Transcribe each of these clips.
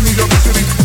New York City.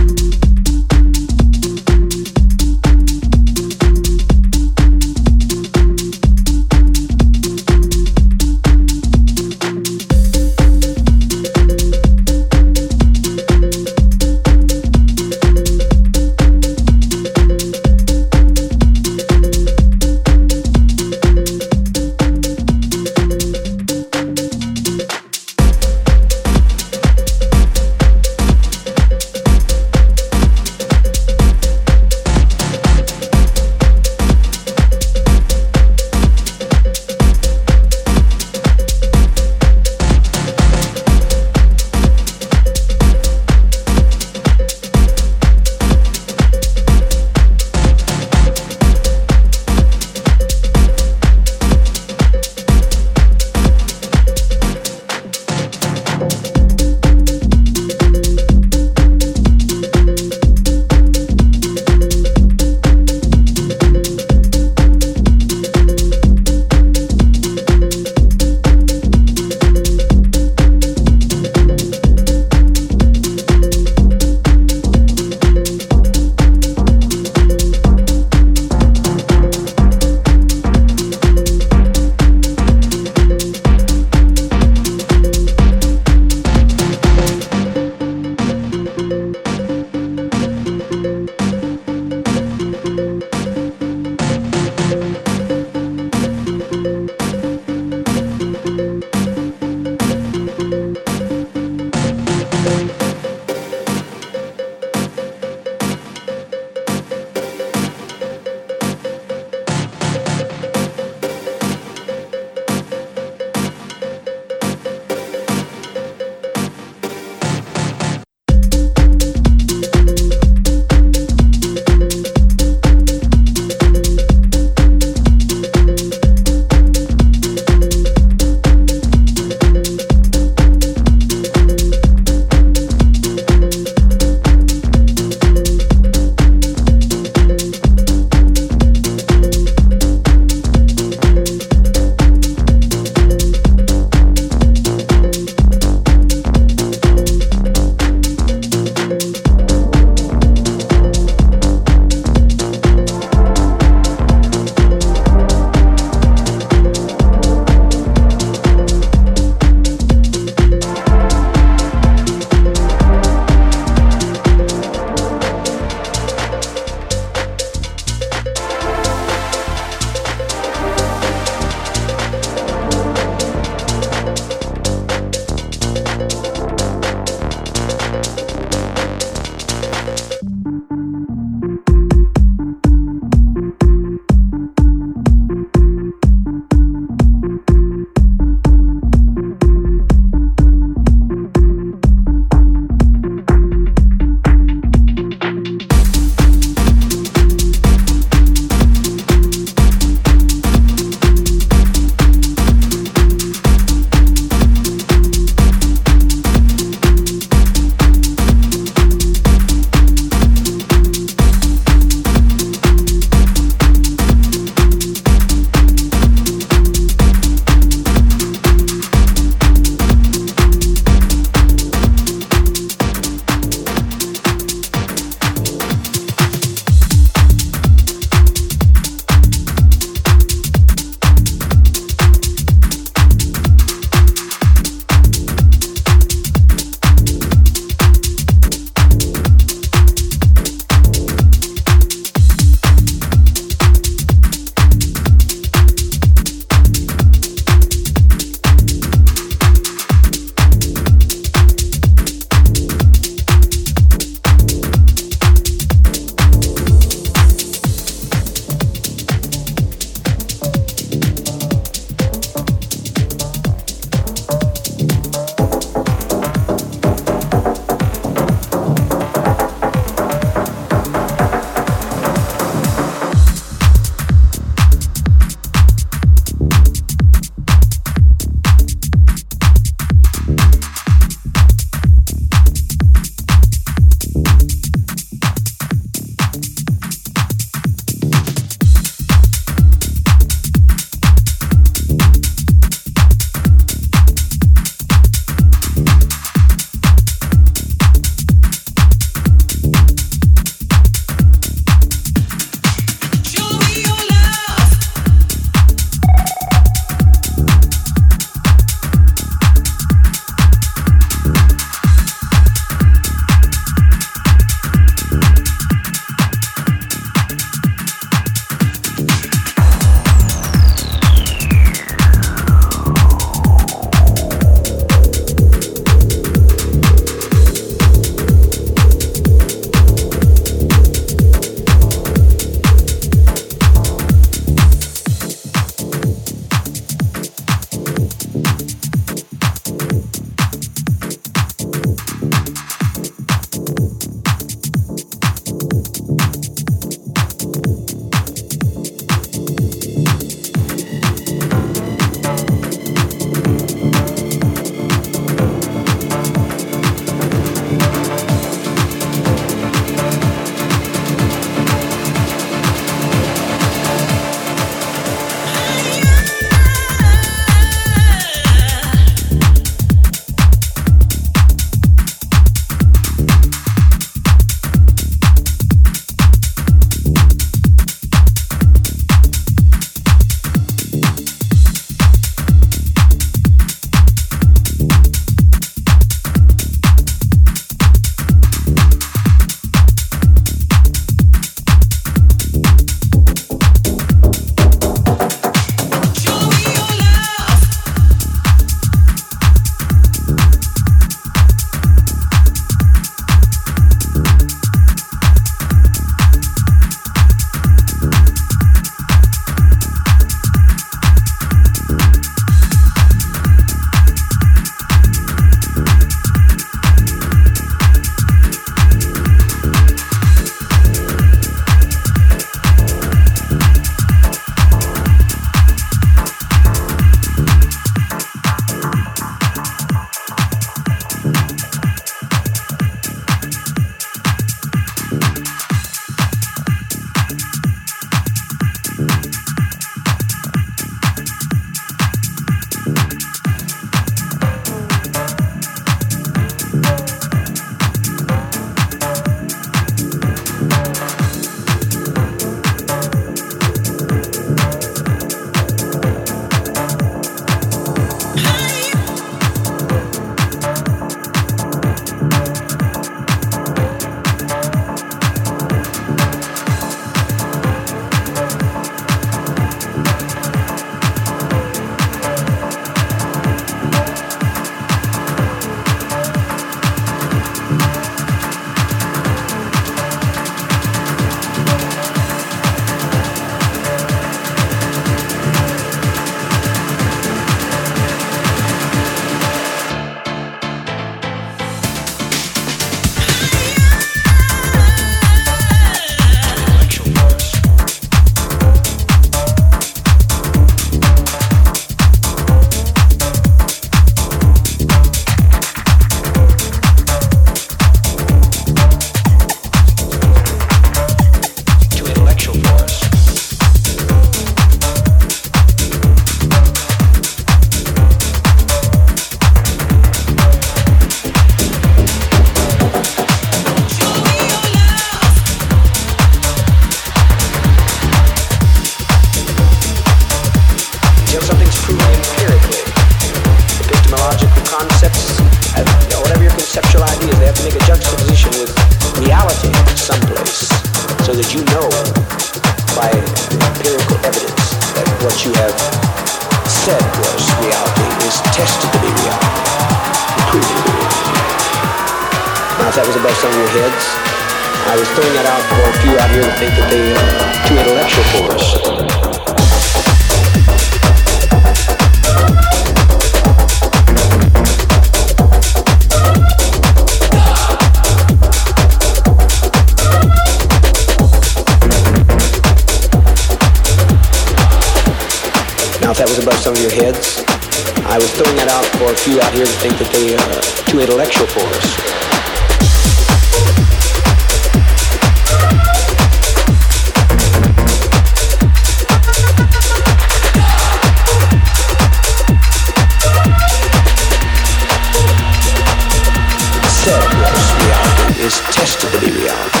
Reality is tested to be reality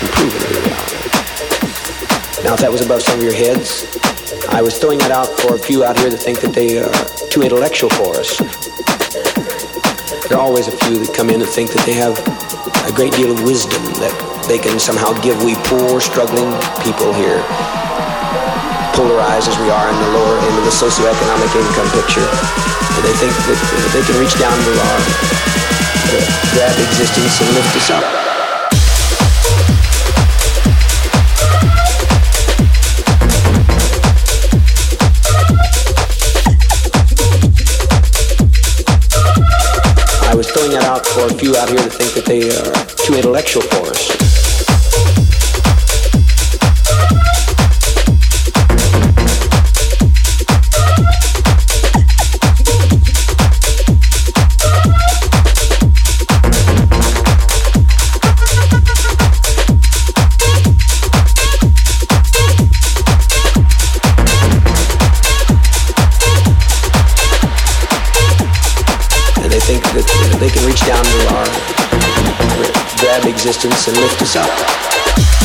and proven to be reality. Now, if that was above some of your heads, I was throwing that out for a few out here that think that they are too intellectual for us. There are always a few that come in and think that they have a great deal of wisdom that they can somehow give we poor, struggling people here, polarized as we are in the lower end of the socioeconomic income picture. They think that they can reach down to our uh, grab existence and lift us up. I was throwing that out for a few out here to think that they are too intellectual for us. Existence and lift us up.